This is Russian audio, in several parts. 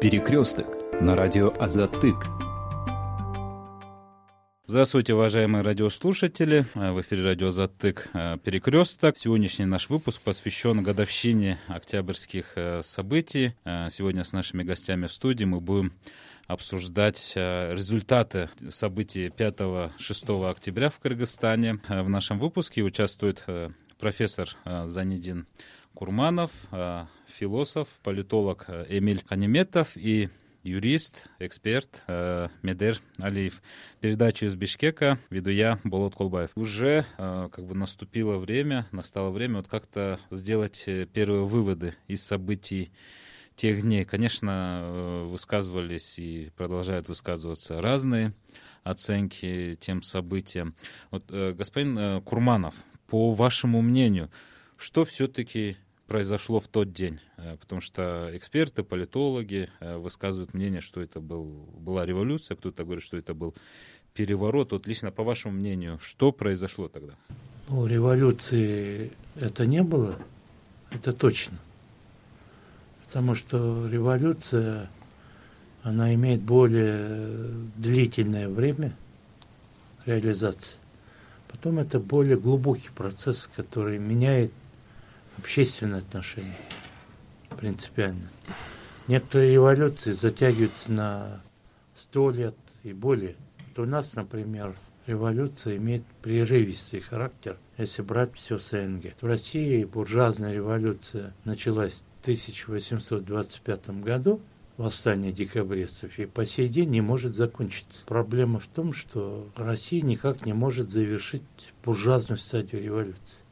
Перекресток на радио Азатык. Здравствуйте, уважаемые радиослушатели. В эфире радио «Затык. Перекресток». Сегодняшний наш выпуск посвящен годовщине октябрьских э, событий. Э, сегодня с нашими гостями в студии мы будем обсуждать э, результаты событий 5-6 октября в Кыргызстане. В нашем выпуске участвует профессор Занидин Курманов, философ, политолог Эмиль Канеметов и юрист, эксперт э, Медер Алиев. Передачу из Бишкека веду я, Болот Колбаев. Уже э, как бы наступило время, настало время вот как-то сделать э, первые выводы из событий тех дней. Конечно, э, высказывались и продолжают высказываться разные оценки тем событиям. Вот, э, господин э, Курманов, по вашему мнению, что все-таки произошло в тот день, э, потому что эксперты, политологи э, высказывают мнение, что это был, была революция, кто-то говорит, что это был переворот. Вот лично по вашему мнению, что произошло тогда? Ну, революции это не было, это точно. Потому что революция, она имеет более длительное время реализации. Потом это более глубокий процесс, который меняет общественные отношения принципиально. Некоторые революции затягиваются на сто лет и более. Вот у нас, например, революция имеет прерывистый характер, если брать все СНГ. В России буржуазная революция началась в 1825 году, восстание декабристов, и по сей день не может закончиться. Проблема в том, что Россия никак не может завершить буржуазную стадию революции.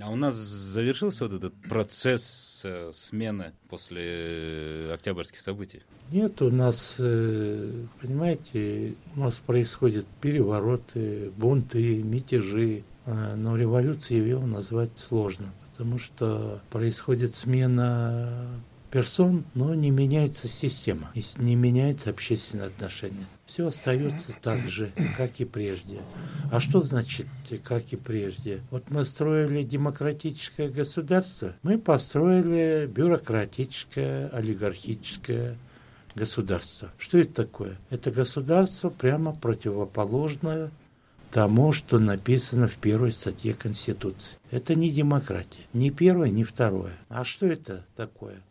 А у нас завершился вот этот процесс э, смены после э, октябрьских событий? Нет, у нас, э, понимаете, у нас происходят перевороты, бунты, мятежи, но революцией его назвать сложно, потому что происходит смена персон, но не меняется система, не меняются общественные отношения. Все остается так же, как и прежде. А что значит, как и прежде? Вот мы строили демократическое государство, мы построили бюрократическое, олигархическое государство. Что это такое? Это государство прямо противоположное тому, что написано в первой статье Конституции. Это не демократия. Ни первое, ни второе. А что это такое?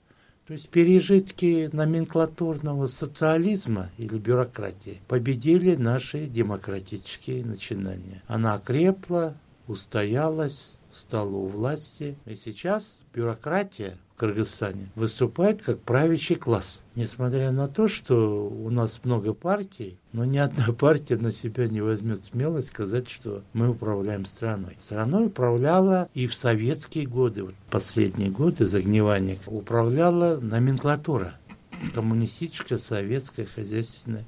То есть пережитки номенклатурного социализма или бюрократии победили наши демократические начинания. Она крепла, устоялась, стала у власти. И сейчас бюрократия Кыргызстане выступает как правящий класс. Несмотря на то, что у нас много партий, но ни одна партия на себя не возьмет смелость сказать, что мы управляем страной. Страной управляла и в советские годы, вот последние годы загнивания, управляла номенклатура коммунистическая, советская, хозяйственная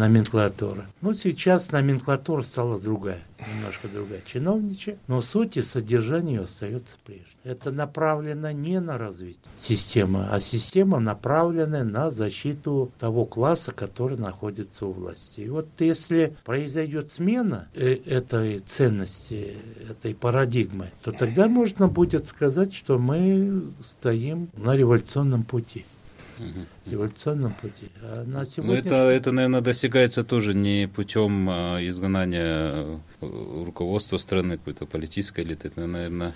номенклатура. Ну, сейчас номенклатура стала другая, немножко другая, чиновничья, но суть и содержание остается прежним. Это направлено не на развитие системы, а система направлена на защиту того класса, который находится у власти. И вот если произойдет смена э, этой ценности, этой парадигмы, то тогда можно будет сказать, что мы стоим на революционном пути революционном пути. А на сегодня... это, это, наверное, достигается тоже не путем а, изгнания э, руководства страны, какой-то политической элиты. Это, наверное,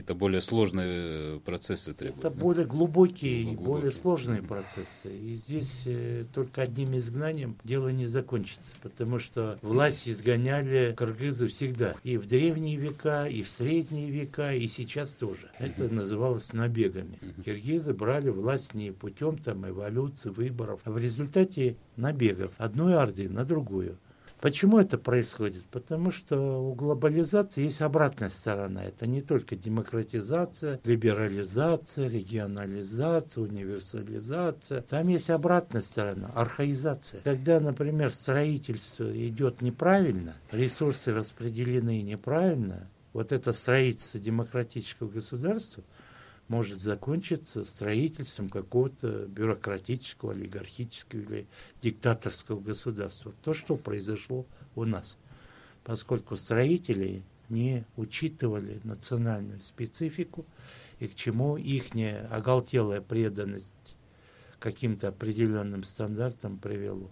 это более сложные процессы требуют. Это да? более глубокие и более сложные процессы. И здесь э, только одним изгнанием дело не закончится, потому что власть изгоняли кыргызы всегда. И в древние века, и в средние века, и сейчас тоже. Это называлось набегами. Киргизы брали власть не путем там эволюции, выборов, а в результате набегов одной орды на другую. Почему это происходит? Потому что у глобализации есть обратная сторона. Это не только демократизация, либерализация, регионализация, универсализация. Там есть обратная сторона, архаизация. Когда, например, строительство идет неправильно, ресурсы распределены неправильно, вот это строительство демократического государства – может закончиться строительством какого-то бюрократического, олигархического или диктаторского государства. То, что произошло у нас. Поскольку строители не учитывали национальную специфику и к чему их оголтелая преданность каким-то определенным стандартам привело.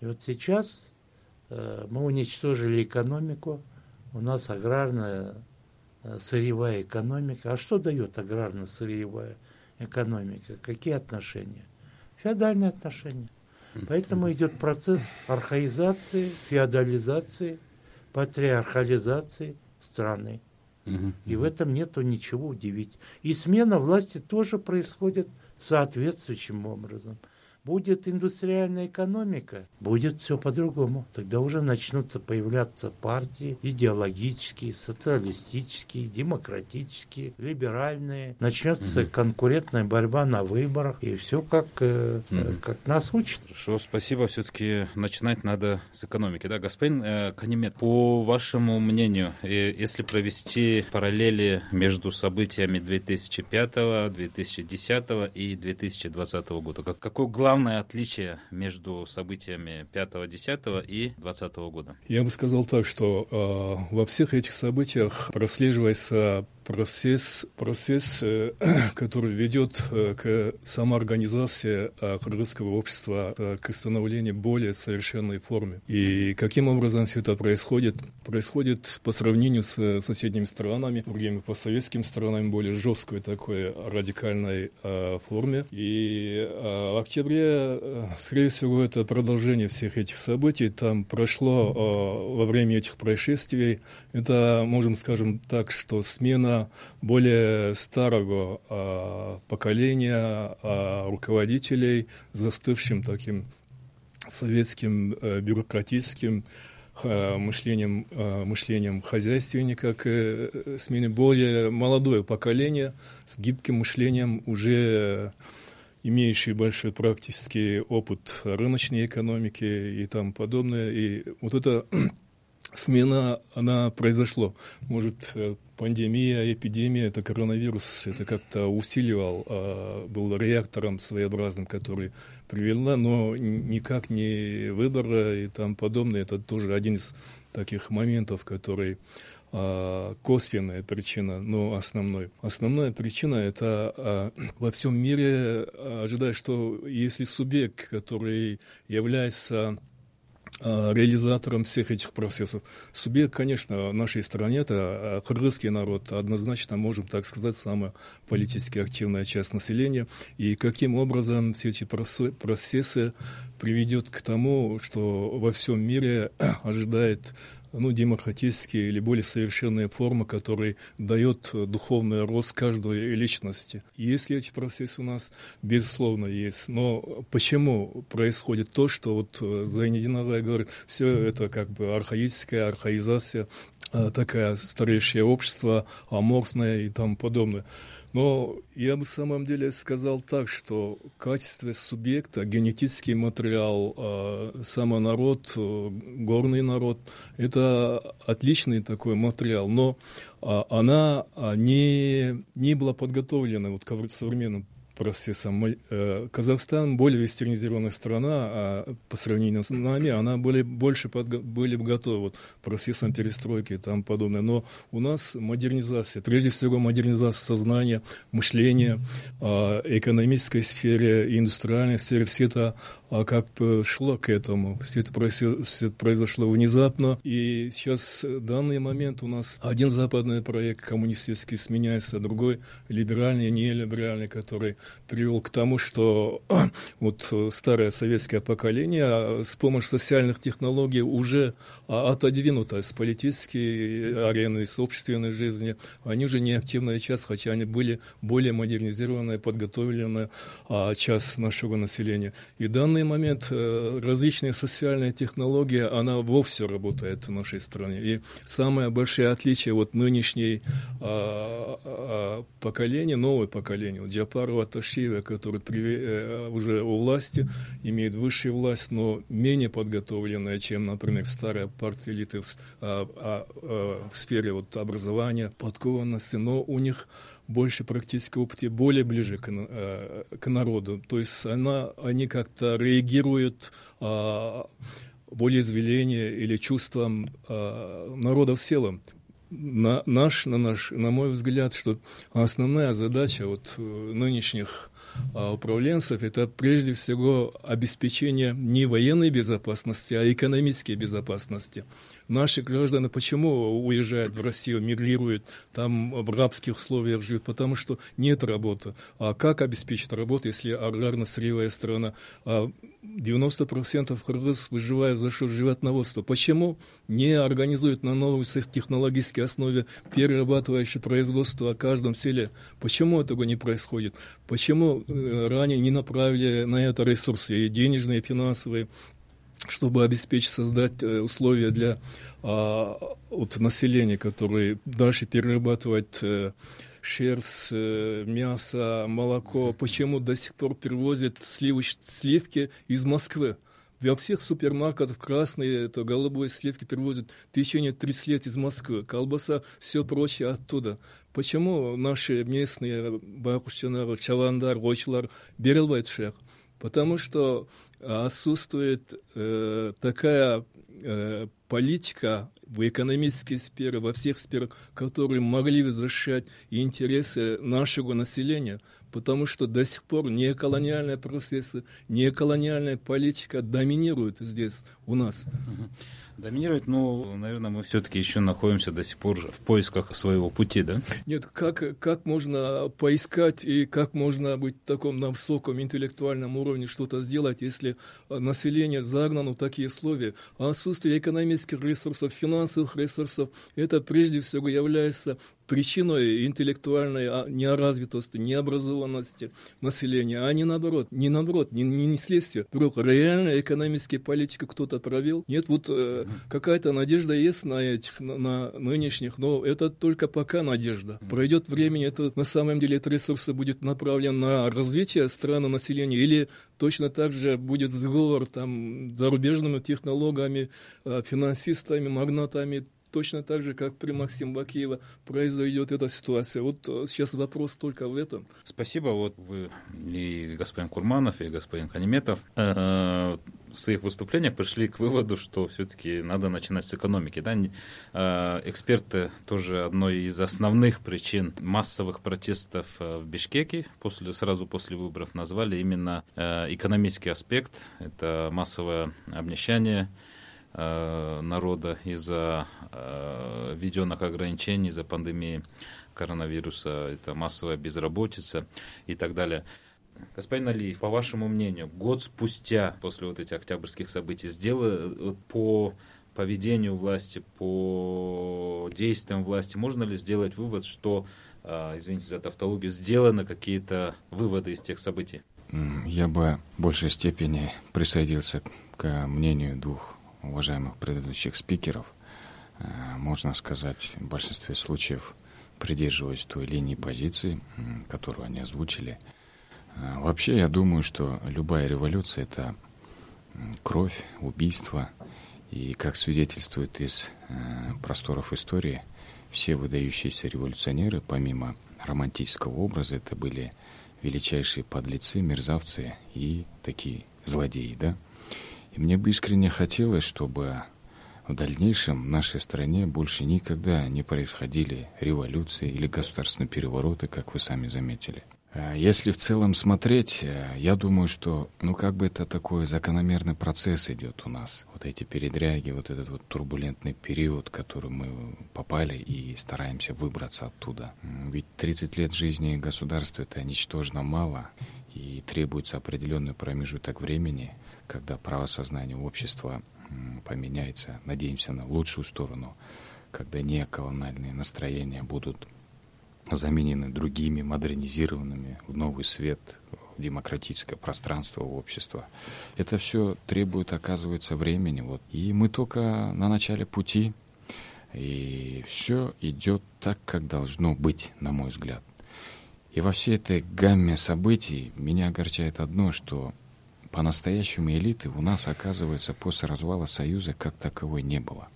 И вот сейчас э, мы уничтожили экономику, у нас аграрная сырьевая экономика. А что дает аграрно-сырьевая экономика? Какие отношения? Феодальные отношения. Поэтому идет процесс архаизации, феодализации, патриархализации страны. И в этом нету ничего удивительного. И смена власти тоже происходит соответствующим образом будет индустриальная экономика, будет все по-другому. Тогда уже начнутся появляться партии идеологические, социалистические, демократические, либеральные. Начнется угу. конкурентная борьба на выборах, и все как, угу. как нас учат. Хорошо, спасибо. Все-таки начинать надо с экономики. Да, господин э, Канемет, по вашему мнению, э, если провести параллели между событиями 2005, 2010 и 2020 года, какой главный главное отличие между событиями 5, 10 и 20 года? Я бы сказал так, что э, во всех этих событиях прослеживается процесс, процесс э, который ведет э, к самоорганизации э, кыргызского общества, к становлению более совершенной формы. И каким образом все это происходит? Происходит по сравнению с соседними странами, другими постсоветскими странами, более жесткой такой радикальной форме. И в октябре, скорее всего, это продолжение всех этих событий. Там прошло во время этих происшествий, это, можем скажем так, что смена более старого а, поколения а, руководителей, застывшим таким советским э, бюрократическим мышлением, мышлением хозяйственника к э, смене более молодое поколение с гибким мышлением, уже имеющий большой практический опыт рыночной экономики и тому подобное. И вот эта смена, она произошла. Может, э, пандемия, эпидемия, это коронавирус, это как-то усиливал, а, был реактором своеобразным, который привела, но никак не выбора и там подобное. Это тоже один из таких моментов, который а, косвенная причина, но основной. Основная причина это а, во всем мире ожидая, что если субъект, который является реализатором всех этих процессов. Субъект, конечно, в нашей стране это э, кыргызский народ, однозначно, можем так сказать, самая политически активная часть населения. И каким образом все эти процессы приведет к тому, что во всем мире ожидает ну, демократические или более совершенные формы, которые дает духовный рост каждой личности. Если эти процессы у нас, безусловно, есть. Но почему происходит то, что вот Зайнединовая говорит, все это как бы архаическая архаизация, а, такая старейшее общество, аморфное и тому подобное. Но я бы в самом деле сказал так, что качество субъекта, генетический материал, э, самый народ, э, горный народ, это отличный такой материал, но э, она не, не была подготовлена вот к современному процессом. Э, Казахстан более вестернизированная страна, а по сравнению с нами, она более, больше подго- были бы готовы вот, процессом перестройки и тому подобное. Но у нас модернизация, прежде всего модернизация сознания, мышления, а, экономической сфере, индустриальной сфере, все это а как шло к этому. Все это произошло внезапно. И сейчас в данный момент у нас один западный проект коммунистический сменяется, другой либеральный, нелиберальный, который привел к тому, что вот старое советское поколение а с помощью социальных технологий уже отодвинуто с политической арены, с общественной жизни. Они уже не активная часть, хотя они были более модернизированная, подготовленная а, часть нашего населения. И данный данный момент э, различные социальные технологии, она вовсе работает в нашей стране. И самое большое отличие вот нынешней а, а, поколения, новое поколение, вот Джапарова Ташиева, который при, а, уже у власти, имеет высшую власть, но менее подготовленная, чем, например, старая партия элиты в, а, а, а, в сфере вот, образования, подкованности, но у них больше практического опыта, более ближе к, э, к народу. То есть она, они как-то реагируют э, волеизъявления или чувствам э, народа в целом. на, наш, на, наш, на мой взгляд, что основная задача вот э, нынешних а, управленцев – это прежде всего обеспечение не военной безопасности, а экономической безопасности наши граждане почему уезжают в Россию, мигрируют, там в рабских условиях живут? Потому что нет работы. А как обеспечить работу, если аграрно-сырьевая страна? А 90% кыргыз выживает за счет животноводства. Почему не организуют на новой технологической основе перерабатывающее производство о каждом селе? Почему этого не происходит? Почему э, ранее не направили на это ресурсы, и денежные, и финансовые? Чтобы обеспечить, создать э, условия для а, вот, населения, которые дальше перерабатывать э, шерсть, э, мясо, молоко. Почему до сих пор перевозят сливоч, сливки из Москвы? Во всех супермаркетах красные, это голубые сливки перевозят в течение 30 лет из Москвы. Колбаса, все прочее оттуда. Почему наши местные бакушчанар, чаландар, очлар берелвают шех? Потому что отсутствует э, такая э, политика в экономической сфере, во всех сферах, которые могли бы защищать интересы нашего населения, потому что до сих пор неоколониальные процессы, неоколониальная политика доминируют здесь у нас. Доминирует, ну, наверное, мы все-таки еще находимся до сих пор в поисках своего пути, да? Нет, как, как можно поискать и как можно быть в таком на высоком интеллектуальном уровне что-то сделать, если население загнано в такие условия? Отсутствие экономических ресурсов, финансовых ресурсов, это прежде всего является причиной интеллектуальной а, неразвитости, необразованности населения, а не наоборот, не наоборот, не, не, не следствие. Вдруг реально экономические политики кто-то провел. Нет, вот э, какая-то надежда есть на этих, на, на нынешних, но это только пока надежда. Пройдет времени, это на самом деле эти ресурсы будет направлен на развитие страны населения или точно так же будет сговор там зарубежными технологами, э, финансистами, магнатами, точно так же, как при Максиме Бакиева произойдет эта ситуация. Вот э, сейчас вопрос только в этом. Спасибо. Вот вы и господин Курманов, и господин Ханиметов э, в своих выступлениях пришли к выводу, что все-таки надо начинать с экономики. Да? Э, эксперты тоже одной из основных причин массовых протестов в Бишкеке после, сразу после выборов назвали именно экономический аспект. Это массовое обнищание Э, народа из-за э, введенных ограничений, из-за пандемии коронавируса, это массовая безработица и так далее. Господин Алиев, по вашему мнению, год спустя после вот этих октябрьских событий сделали по поведению власти, по действиям власти, можно ли сделать вывод, что, э, извините за тавтологию, сделаны какие-то выводы из тех событий? Я бы в большей степени присоединился к мнению двух уважаемых предыдущих спикеров, э, можно сказать, в большинстве случаев придерживаясь той линии позиции, которую они озвучили. Э, вообще, я думаю, что любая революция – это кровь, убийство. И, как свидетельствует из э, просторов истории, все выдающиеся революционеры, помимо романтического образа, это были величайшие подлецы, мерзавцы и такие злодеи, да? И мне бы искренне хотелось, чтобы в дальнейшем в нашей стране больше никогда не происходили революции или государственные перевороты, как вы сами заметили. А если в целом смотреть, э, я думаю, что, ну, как бы это такой закономерный процесс идет у нас. Вот эти передряги, вот этот вот турбулентный период, в который мы попали и стараемся выбраться оттуда. Ведь 30 лет жизни государства — это ничтожно мало, и требуется определенный промежуток времени — когда правосознание общества поменяется, надеемся на лучшую сторону, когда неоколональные настроения будут заменены другими, модернизированными в новый свет, в демократическое пространство общества. Это все требует, оказывается, времени. Вот. И мы только на начале пути, и все идет так, как должно быть, на мой взгляд. И во всей этой гамме событий меня огорчает одно, что по-настоящему элиты у нас, оказывается, после развала Союза как таковой не было.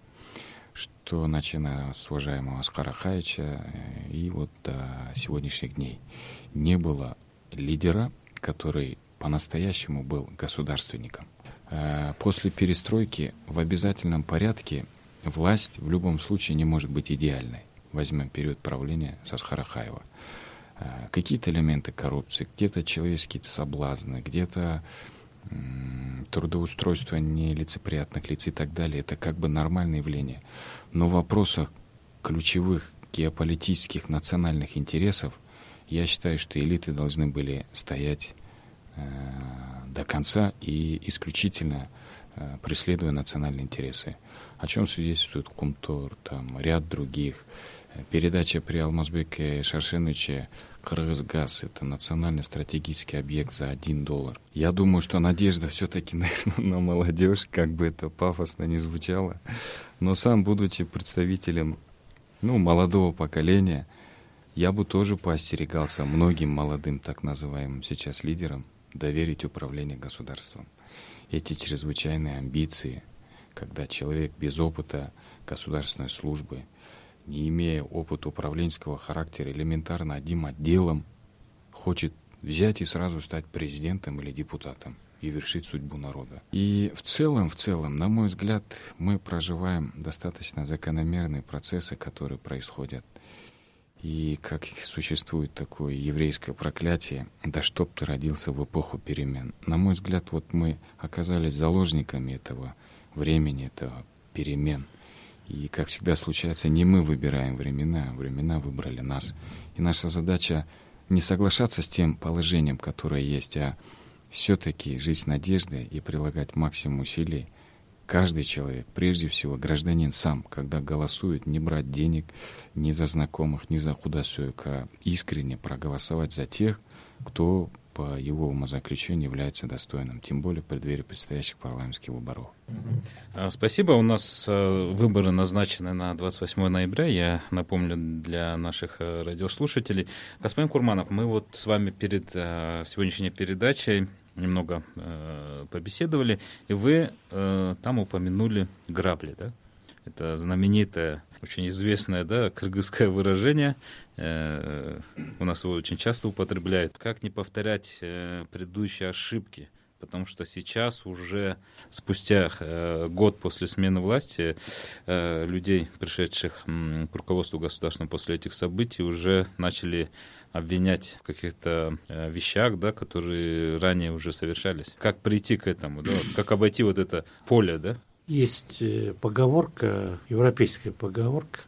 Что начиная с уважаемого Аскара Хаича э, и вот до сегодняшних дней не было лидера, который по-настоящему был государственником. Э, после перестройки в обязательном порядке власть в любом случае не может быть идеальной. возьмем период правления Сасхарахаева, э, какие-то элементы коррупции, где-то человеческие соблазны, где-то трудоустройство нелицеприятных лиц и так далее, это как бы нормальное явление. Но в вопросах ключевых геополитических национальных интересов я считаю, что элиты должны были стоять э, до конца и исключительно э, преследуя национальные интересы. О чем свидетельствует Кумтор, там ряд других. Передача при Алмазбеке Шаршеныче Кыргызгаз – это национальный стратегический объект за один доллар. Я думаю, что надежда все-таки, наверное, на молодежь, как бы это пафосно не звучало. Но сам, будучи представителем ну, молодого поколения, я бы тоже поостерегался многим молодым, так называемым сейчас лидерам, доверить управление государством. Эти чрезвычайные амбиции, когда человек без опыта государственной службы, не имея опыта управленческого характера, элементарно одним отделом, хочет взять и сразу стать президентом или депутатом и вершить судьбу народа. И в целом, в целом, на мой взгляд, мы проживаем достаточно закономерные процессы, которые происходят. И как существует такое еврейское проклятие, да чтоб ты родился в эпоху перемен. На мой взгляд, вот мы оказались заложниками этого времени, этого перемен. И, как всегда случается, не мы выбираем времена, времена выбрали нас. И наша задача не соглашаться с тем положением, которое есть, а все-таки жить с надеждой и прилагать максимум усилий. Каждый человек, прежде всего гражданин сам, когда голосует, не брать денег ни за знакомых, ни за худосуек, а искренне проголосовать за тех, кто по его умозаключению является достойным, тем более в преддверии предстоящих парламентских выборов. А, спасибо. У нас э, выборы назначены на 28 ноября. Я напомню для наших э, радиослушателей. Господин Курманов, мы вот с вами перед э, сегодняшней передачей немного побеседовали, и вы там упомянули грабли, да? Это знаменитое, очень известное, да, кыргызское выражение. Э, у нас его очень часто употребляют. Как не повторять э, предыдущие ошибки? потому что сейчас уже спустя э, год после смены власти людей, пришедших к руководству государства после этих событий, уже начали обвинять в каких-то вещах, да, которые ранее уже совершались. Как прийти к этому, да, как обойти вот это поле, да? Есть э, поговорка, европейская поговорка,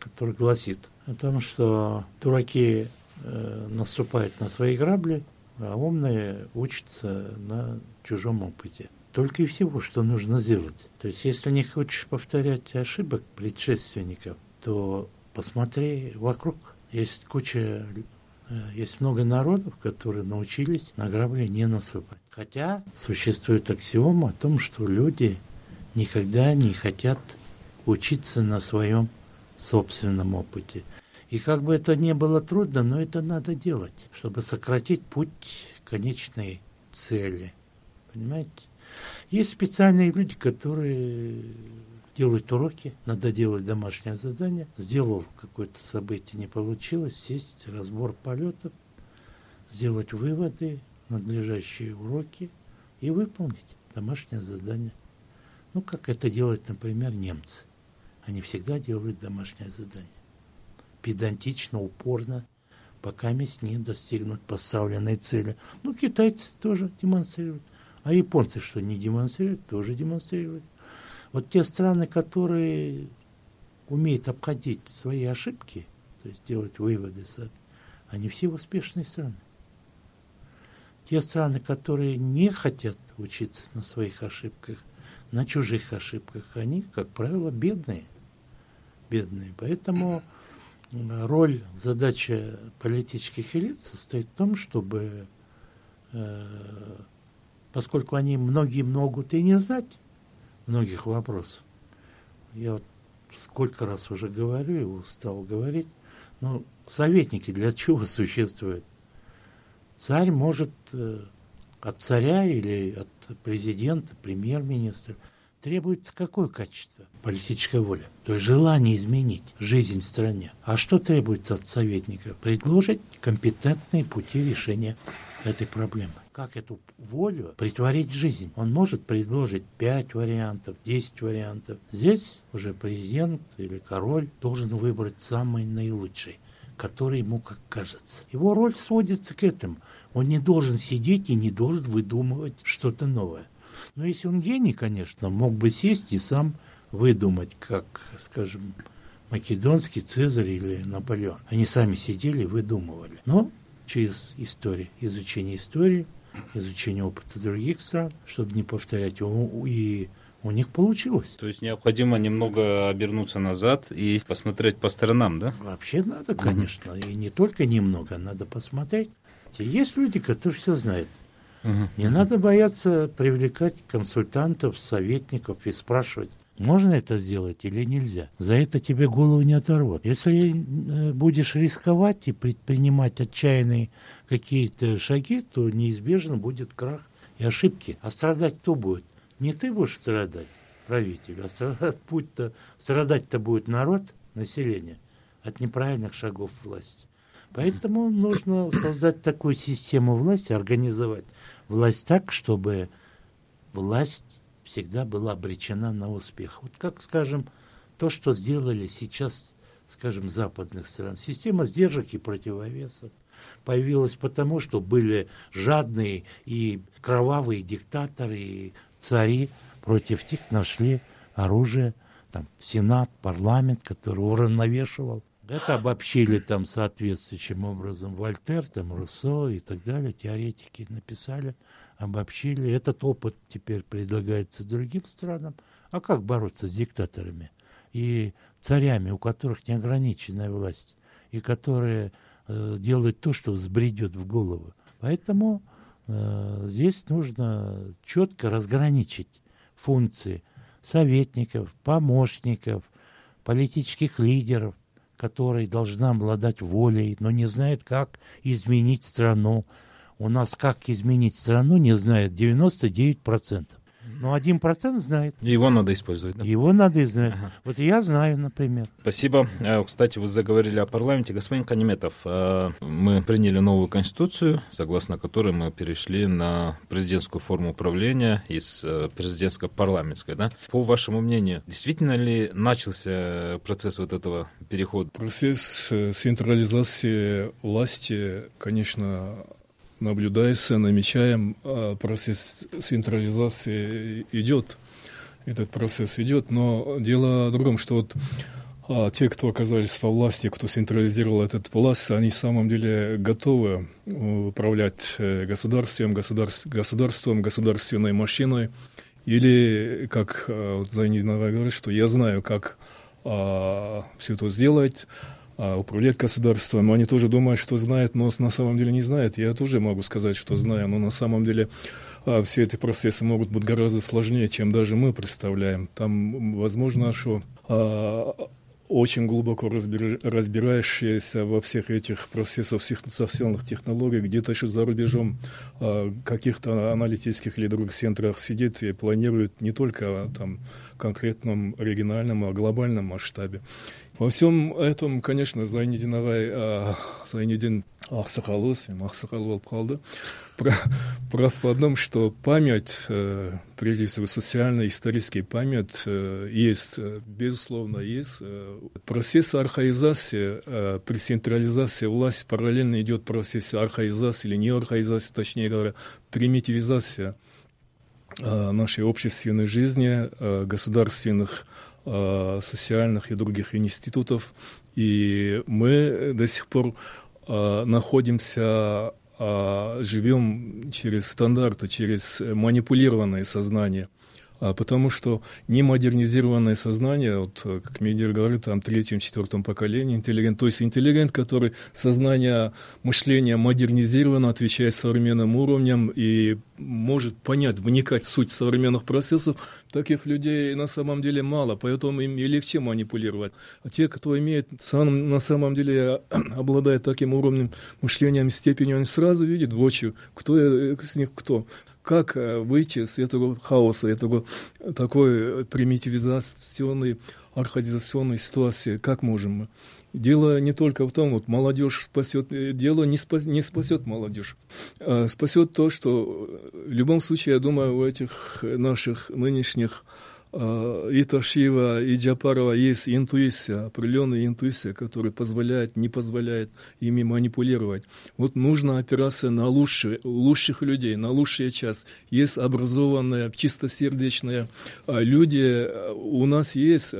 которая гласит о том, что дураки э, наступают на свои грабли, а умные учатся на чужом опыте. Только и всего, что нужно сделать. То есть, если не хочешь повторять ошибок предшественников, то посмотри вокруг. Есть куча, э, есть много народов, которые научились на грабли не наступать. Хотя существует аксиома о том, что люди никогда не хотят учиться на своем собственном опыте. И как бы это ни было трудно, но это надо делать, чтобы сократить путь конечной цели. Понимаете? Есть специальные люди, которые делают уроки, надо делать домашнее задание. Сделал какое-то событие, не получилось, сесть, разбор полетов, сделать выводы, надлежащие уроки и выполнить домашнее задание. Ну, как это делают, например, немцы. Они всегда делают домашнее задание. Педантично, упорно, пока не достигнут поставленной цели. Ну, китайцы тоже демонстрируют. А японцы что, не демонстрируют? Тоже демонстрируют. Вот те страны, которые умеют обходить свои ошибки, то есть делать выводы, они все успешные страны. Те страны, которые не хотят учиться на своих ошибках, на чужих ошибках, они, как правило, бедные. Бедные. Поэтому роль, задача политических элит состоит в том, чтобы, э, поскольку они многие могут и не знать многих вопросов, я вот сколько раз уже говорю и устал говорить, ну, советники для чего существуют? Царь может э, от царя или от президента, премьер-министра требуется какое качество? Политическая воля. То есть желание изменить жизнь в стране. А что требуется от советника? Предложить компетентные пути решения этой проблемы. как эту волю притворить в жизнь. Он может предложить 5 вариантов, 10 вариантов. Здесь уже президент или король должен выбрать самый наилучший который ему как кажется. Его роль сводится к этому. Он не должен сидеть и не должен выдумывать что-то новое. Но если он гений, конечно, мог бы сесть и сам выдумать, как, скажем, Македонский, Цезарь или Наполеон. Они сами сидели и выдумывали. Но через историю, изучение истории, изучение опыта других стран, чтобы не повторять и у них получилось. То есть необходимо немного обернуться назад и посмотреть по сторонам, да? Вообще надо, конечно. И не только немного, надо посмотреть. Есть люди, которые все знают. Угу. Не надо бояться привлекать консультантов, советников и спрашивать, можно это сделать или нельзя. За это тебе голову не оторвут. Если э, будешь рисковать и предпринимать отчаянные какие-то шаги, то неизбежно будет крах и ошибки. А страдать кто будет? Не ты будешь страдать, правитель, а страдать, будь-то, страдать-то будет народ, население, от неправильных шагов власти. Поэтому нужно создать такую систему власти, организовать власть так, чтобы власть всегда была обречена на успех. Вот как, скажем, то, что сделали сейчас, скажем, западных стран. Система сдержек и противовесов появилась потому, что были жадные и кровавые диктаторы, и цари, против них нашли оружие, там, Сенат, парламент, который уравновешивал. Это обобщили там соответствующим образом Вольтер, там, Руссо и так далее, теоретики написали, обобщили. Этот опыт теперь предлагается другим странам. А как бороться с диктаторами и царями, у которых неограниченная власть, и которые э, делают то, что взбредет в голову. Поэтому здесь нужно четко разграничить функции советников, помощников, политических лидеров, которые должны обладать волей, но не знают, как изменить страну. У нас как изменить страну не знает 99%. Но один процент знает. Его надо использовать, да? Его надо знать. Ага. Вот я знаю, например. Спасибо. Э, кстати, вы заговорили о парламенте. Господин Канеметов, э, мы приняли новую конституцию, согласно которой мы перешли на президентскую форму управления из э, президентско-парламентской. Да? По вашему мнению, действительно ли начался процесс вот этого перехода? Процесс централизации власти, конечно, наблюдается, намечаем, а процесс централизации идет, этот процесс идет, но дело в другом, что вот а те, кто оказались во власти, кто централизировал этот власть, они в самом деле готовы управлять э, государством, государств, государством, государственной машиной. Или, как э, вот Зайнидинова говорит, что я знаю, как а, все это сделать, управлять государством. Они тоже думают, что знают, но на самом деле не знают. Я тоже могу сказать, что знаю, но на самом деле а, все эти процессы могут быть гораздо сложнее, чем даже мы представляем. Там возможно, что а, очень глубоко разбир, разбирающиеся во всех этих процессах всех социальных технологий, где-то еще за рубежом э, каких-то аналитических или других центрах сидит и планирует не только там конкретном региональном, а глобальном масштабе. Во всем этом, конечно, Зайнидин ақсақал өзім ақсақал болып қалды прав в одном что память э, прежде всего социальная историческая память э, есть э, безусловно есть процесс архаизации при централизации власти параллельно идет процесс архаизации или не архаизации точнее говоря примитивизация нашей общественной жизни государственных Э, социальных и других институтов. И мы до сих пор э, находимся, э, живем через стандарты, через манипулированное сознание – потому что немодернизированное сознание, вот, как Медер говорит, там третьем, четвертом поколении интеллигент, то есть интеллигент, который сознание, мышление модернизировано, отвечает современным уровням и может понять, вникать в суть современных процессов, таких людей на самом деле мало, поэтому им и легче манипулировать. А те, кто имеет, сам, на самом деле обладает таким уровнем мышления, степенью, они сразу видят в очи, кто из них кто как э, выйти из этого хаоса, этого такой примитивизационной, архаизационной ситуации, как можем мы. Дело не только в том, вот молодежь спасет, дело не, спас, не спасет молодежь, а спасет то, что в любом случае, я думаю, у этих наших нынешних и Ташива, и Джапарова есть интуиция, определенная интуиция, которая позволяет, не позволяет ими манипулировать. Вот нужна опираться на лучшие, лучших людей, на лучший час. Есть образованные, чистосердечные а, люди, у нас есть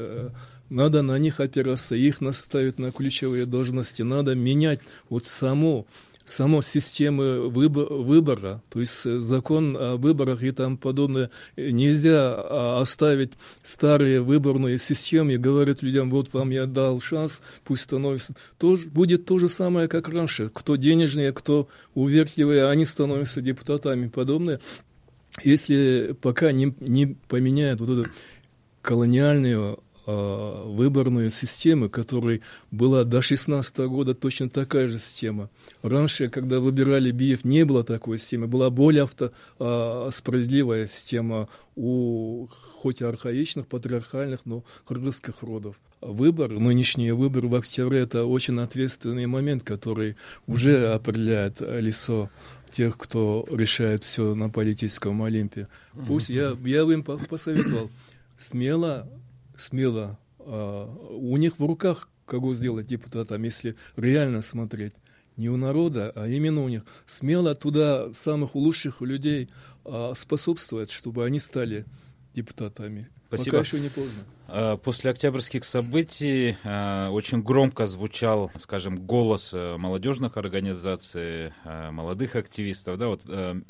надо на них опираться, их наставить на ключевые должности, надо менять вот само само системы выбора, то есть э, закон о выборах и там подобное, нельзя а, оставить старые выборные системы и говорить людям, вот вам я дал шанс, пусть становится. Тоже, будет то же самое, как раньше. Кто денежнее, кто увертливее, они становятся депутатами подобное. Если пока не, не поменяют вот эту колониальную Выборную систему, которая была до 16 года точно такая же система. Раньше, когда выбирали Биев, не было такой системы, была более авто, а, справедливая система у хоть архаичных, патриархальных, но кыргызских родов. Выбор, нынешний выбор в октябре, это очень ответственный момент, который уже определяет лицо тех, кто решает все на политическом Олимпе. Пусть я, я бы им посоветовал смело смело. А, у них в руках кого сделать депутатом, если реально смотреть. Не у народа, а именно у них. Смело туда самых лучших людей а, способствовать, чтобы они стали депутатами. Спасибо. Пока еще не поздно. А, после октябрьских событий очень громко звучал, скажем, голос э, молодежных организаций, э, молодых активистов. Да, вот э,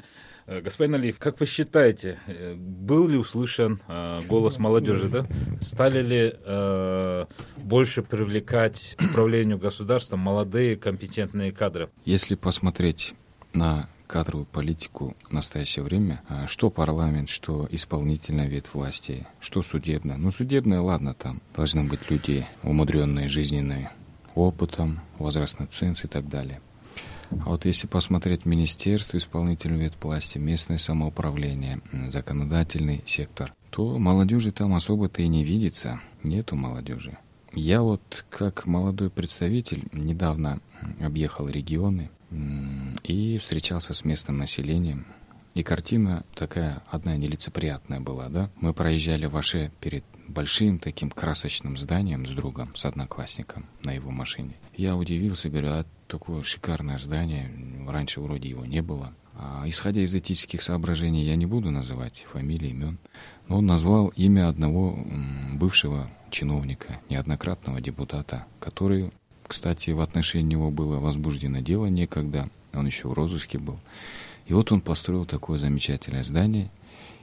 господин Алиев, как вы считаете, э, был ли услышан э, голос молодежи, да? Стали ли э, больше привлекать к управлению государством молодые компетентные кадры? Если посмотреть на кадровую политику в настоящее время, что парламент, что исполнительная ветвь власти, что судебная. Ну, судебная, ладно, там должны быть люди, умудренные жизненным опытом, возрастной ценз и так далее. А вот если посмотреть министерство, исполнительную ветвь власти, местное самоуправление, законодательный сектор, то молодежи там особо-то и не видится. Нету молодежи. Я вот как молодой представитель недавно объехал регионы и встречался с местным населением. И картина такая одна нелицеприятная была, да? Мы проезжали в Аше перед большим таким красочным зданием с другом, с одноклассником на его машине. Я удивился, говорю, а такое шикарное здание, раньше вроде его не было. А, исходя из этических соображений, я не буду называть фамилии, имен, но он назвал имя одного бывшего чиновника, неоднократного депутата, который, кстати, в отношении него было возбуждено дело некогда, он еще в розыске был. И вот он построил такое замечательное здание,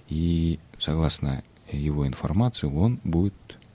и согласно его информации, он будет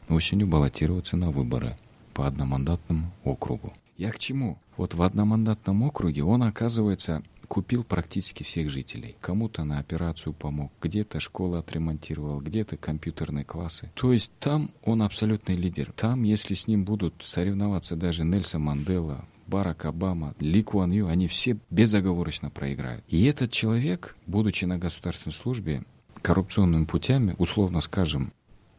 осенью баллотироваться на выборы по одномандатному округу. Я к чему? Вот в одномандатном округе он, оказывается, купил практически всех жителей. Кому-то на операцию помог, где-то школу отремонтировал, где-то компьютерные классы. То есть там он абсолютный лидер. Там, если с ним будут соревноваться даже Нельсон Мандела, Барак Обама, Ли Куан Ю, они все безоговорочно проиграют. И этот человек, будучи на государственной службе, коррупционными путями, условно скажем,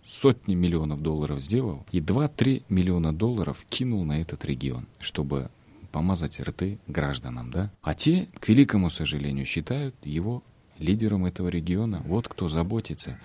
сотни миллионов долларов сделал и 2-3 миллиона долларов кинул на этот регион, чтобы помазать рты гражданам, да? А те, к великому сожалению, считают его лидером этого региона. Вот кто заботится.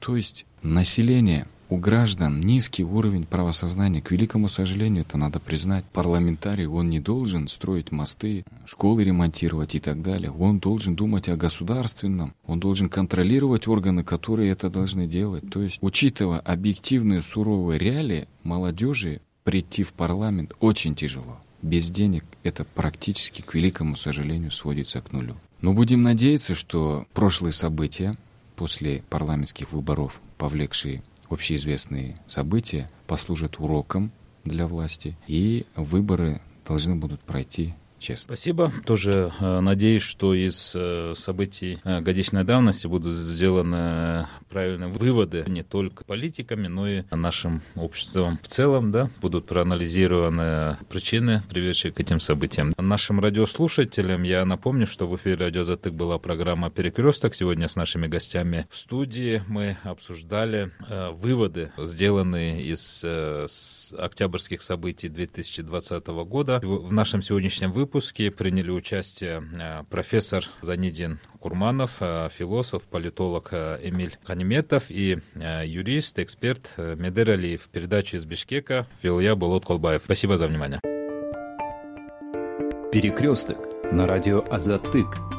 То есть население у граждан низкий уровень правосознания. К великому сожалению, это надо признать. Парламентарий, он не должен строить мосты, школы ремонтировать и так далее. Он должен думать о государственном. Он должен контролировать органы, которые это должны делать. То есть, учитывая объективные суровые реалии, молодежи прийти в парламент очень тяжело. Без денег это практически, к великому сожалению, сводится к нулю. Но будем надеяться, что прошлые события после парламентских выборов, повлекшие общеизвестные события послужат уроком для власти, и выборы должны будут пройти честно. Спасибо. Тоже э, надеюсь, что из э, событий э, годичной давности будут сделаны правильные выводы не только политиками, но и нашим обществом в целом, да, будут проанализированы причины, приведшие к этим событиям. Нашим радиослушателям я напомню, что в эфире «Радио Затык» была программа «Перекресток». Сегодня с нашими гостями в студии мы обсуждали э, выводы, сделанные из э, октябрьских событий 2020 года. В нашем сегодняшнем выпуске приняли участие э, профессор Занидин Курманов, э, философ, политолог э, Эмиль Ханиметов и юрист, эксперт Медер Алиев. Передачу из Бишкека вел я, Болот Колбаев. Спасибо за внимание. Перекресток на радио Азатык.